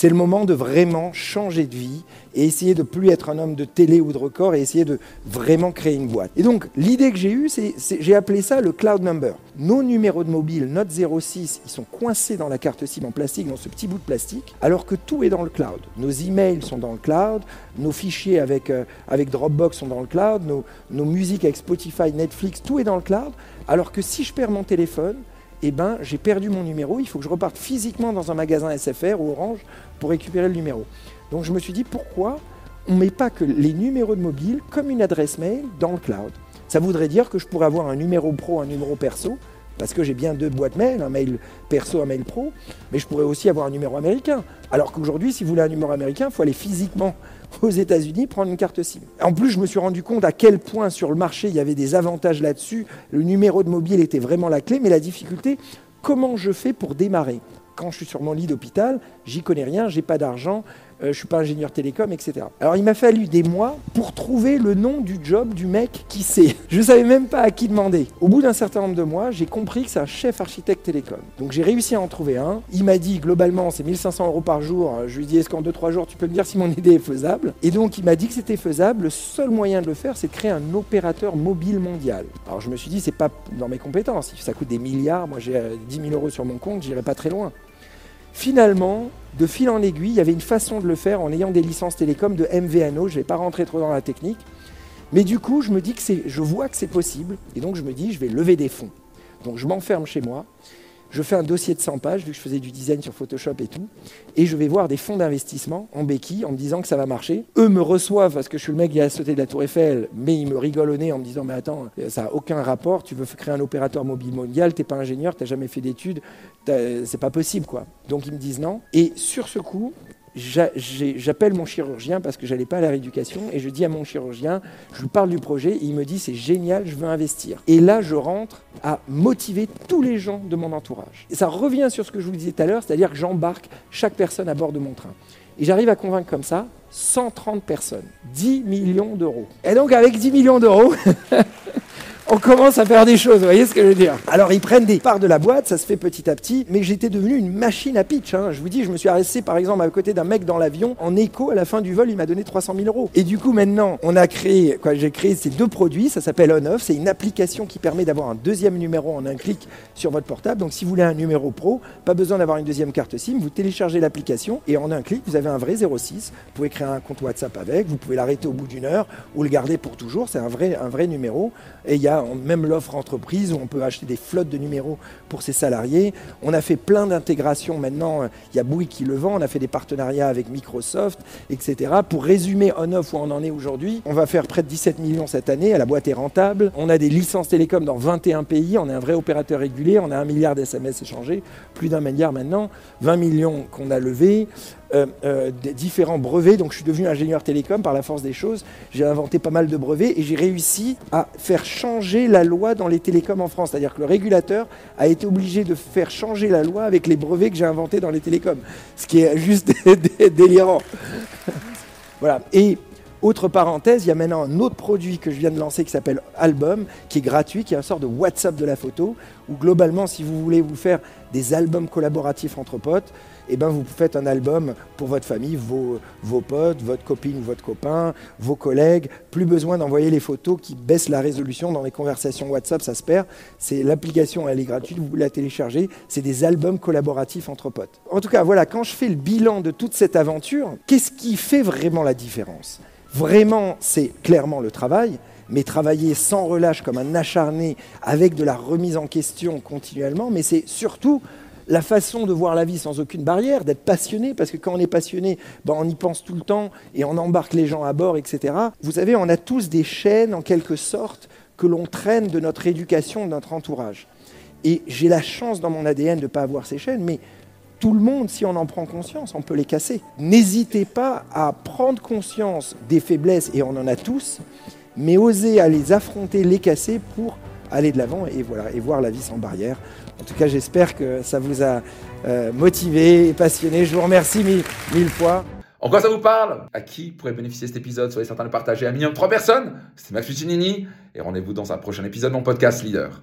c'est le moment de vraiment changer de vie et essayer de plus être un homme de télé ou de record et essayer de vraiment créer une boîte. Et donc, l'idée que j'ai eue, c'est, j'ai appelé ça le cloud number. Nos numéros de mobile, notre 06, ils sont coincés dans la carte SIM en plastique, dans ce petit bout de plastique, alors que tout est dans le cloud. Nos emails sont dans le cloud, nos fichiers avec, euh, avec Dropbox sont dans le cloud, nos, nos musiques avec Spotify, Netflix, tout est dans le cloud, alors que si je perds mon téléphone, eh ben, j'ai perdu mon numéro, il faut que je reparte physiquement dans un magasin SFR ou Orange pour récupérer le numéro. Donc je me suis dit, pourquoi on ne met pas que les numéros de mobile comme une adresse mail dans le cloud? Ça voudrait dire que je pourrais avoir un numéro pro, un numéro perso, parce que j'ai bien deux boîtes mail, un mail perso, un mail pro, mais je pourrais aussi avoir un numéro américain. Alors qu'aujourd'hui, si vous voulez un numéro américain, il faut aller physiquement aux États-Unis prendre une carte SIM. En plus, je me suis rendu compte à quel point sur le marché il y avait des avantages là-dessus. Le numéro de mobile était vraiment la clé, mais la difficulté, comment je fais pour démarrer? Quand je suis sur mon lit d'hôpital, j'y connais rien, j'ai pas d'argent, je ne suis pas ingénieur télécom, etc. Alors il m'a fallu des mois pour trouver le nom du job du mec qui sait. Je ne savais même pas à qui demander. Au bout d'un certain nombre de mois, j'ai compris que c'est un chef architecte télécom. Donc j'ai réussi à en trouver un. Il m'a dit globalement c'est 1500 euros par jour. Je lui ai dit est-ce qu'en 2-3 jours tu peux me dire si mon idée est faisable? Et donc il m'a dit que c'était faisable. Le seul moyen de le faire c'est de créer un opérateur mobile mondial. Alors je me suis dit c'est pas dans mes compétences. Ça coûte des milliards. Moi j'ai 10 euh, 000 euros sur mon compte, j'irai pas très loin. Finalement, de fil en aiguille, il y avait une façon de le faire en ayant des licences télécom de MVNO. Je ne vais pas rentrer trop dans la technique. Mais du coup, je me dis que je vois que c'est possible. Et donc, je me dis, je vais lever des fonds. Donc, je m'enferme chez moi je fais un dossier de 100 pages, vu que je faisais du design sur Photoshop et tout, et je vais voir des fonds d'investissement en béquille en me disant que ça va marcher. Eux me reçoivent parce que je suis le mec qui a sauté de la Tour Eiffel, mais ils me rigolent au nez en me disant Mais attends, ça n'a aucun rapport, tu veux créer un opérateur mobile mondial, t'es pas ingénieur, t'as jamais fait d'études, c'est pas possible quoi. Donc ils me disent non. Et sur ce coup, j'appelle mon chirurgien parce que j'allais pas à la rééducation et je dis à mon chirurgien, je lui parle du projet et il me dit c'est génial, je veux investir. Et là, je rentre à motiver tous les gens de mon entourage. Et ça revient sur ce que je vous disais tout à l'heure, c'est-à-dire que j'embarque chaque personne à bord de mon train. Et j'arrive à convaincre comme ça 130 personnes, 10 millions d'euros. Et donc avec 10 millions d'euros, on commence à faire des choses, vous voyez ce que je veux dire Alors ils prennent des parts de la boîte, ça se fait petit à petit, mais j'étais devenu une machine à pitch. Hein. Je vous dis, je me suis arrêté par exemple à côté d'un mec dans l'avion, en écho, à la fin du vol, il m'a donné 300 000 euros. Et du coup maintenant, on a créé, quoi, j'ai créé ces deux produits, ça s'appelle On-Off, c'est une application qui permet d'avoir un deuxième numéro en un clic sur votre portable. Donc si vous voulez un numéro pro, pas besoin d'avoir une deuxième carte SIM, vous téléchargez l'application et en un clic, vous avez un vrai 06. Vous pouvez créer un compte WhatsApp avec, vous pouvez l'arrêter au bout d'une heure ou le garder pour toujours, c'est un vrai, un vrai numéro. Et il y a même l'offre entreprise où on peut acheter des flottes de numéros pour ses salariés. On a fait plein d'intégrations maintenant. Il y a Bouygues qui le vend. On a fait des partenariats avec Microsoft, etc. Pour résumer on-off où on en est aujourd'hui, on va faire près de 17 millions cette année. La boîte est rentable. On a des licences télécom dans 21 pays. On est un vrai opérateur régulier. On a un milliard d'SMS échangés, plus d'un milliard maintenant, 20 millions qu'on a levés. Euh, euh, différents brevets. Donc je suis devenu ingénieur télécom par la force des choses. J'ai inventé pas mal de brevets et j'ai réussi à faire changer la loi dans les télécoms en France. C'est-à-dire que le régulateur a été obligé de faire changer la loi avec les brevets que j'ai inventés dans les télécoms. Ce qui est juste délirant. voilà. Et autre parenthèse, il y a maintenant un autre produit que je viens de lancer qui s'appelle Album, qui est gratuit, qui est un sort de WhatsApp de la photo, où globalement, si vous voulez vous faire des albums collaboratifs entre potes, eh ben vous faites un album pour votre famille, vos, potes, votre copine ou votre copain, vos collègues. Plus besoin d'envoyer les photos qui baissent la résolution dans les conversations WhatsApp, ça se perd. C'est l'application, elle est gratuite, vous la téléchargez. C'est des albums collaboratifs entre potes. En tout cas, voilà, quand je fais le bilan de toute cette aventure, qu'est-ce qui fait vraiment la différence? Vraiment, c'est clairement le travail, mais travailler sans relâche comme un acharné, avec de la remise en question continuellement, mais c'est surtout la façon de voir la vie sans aucune barrière, d'être passionné, parce que quand on est passionné, ben on y pense tout le temps et on embarque les gens à bord, etc. Vous savez, on a tous des chaînes, en quelque sorte, que l'on traîne de notre éducation, de notre entourage. Et j'ai la chance dans mon ADN de ne pas avoir ces chaînes, mais tout le monde, si on en prend conscience, on peut les casser. N'hésitez pas à prendre conscience des faiblesses, et on en a tous, mais osez à les affronter, les casser pour aller de l'avant et, voilà, et voir la vie sans barrière. En tout cas, j'espère que ça vous a euh, motivé et passionné. Je vous remercie mille, mille fois. En quoi ça vous parle? À qui pourrait bénéficier cet épisode? Soyez certain de partager à minimum 3 personnes. C'était Max Puccinini et rendez-vous dans un prochain épisode de mon podcast Leader.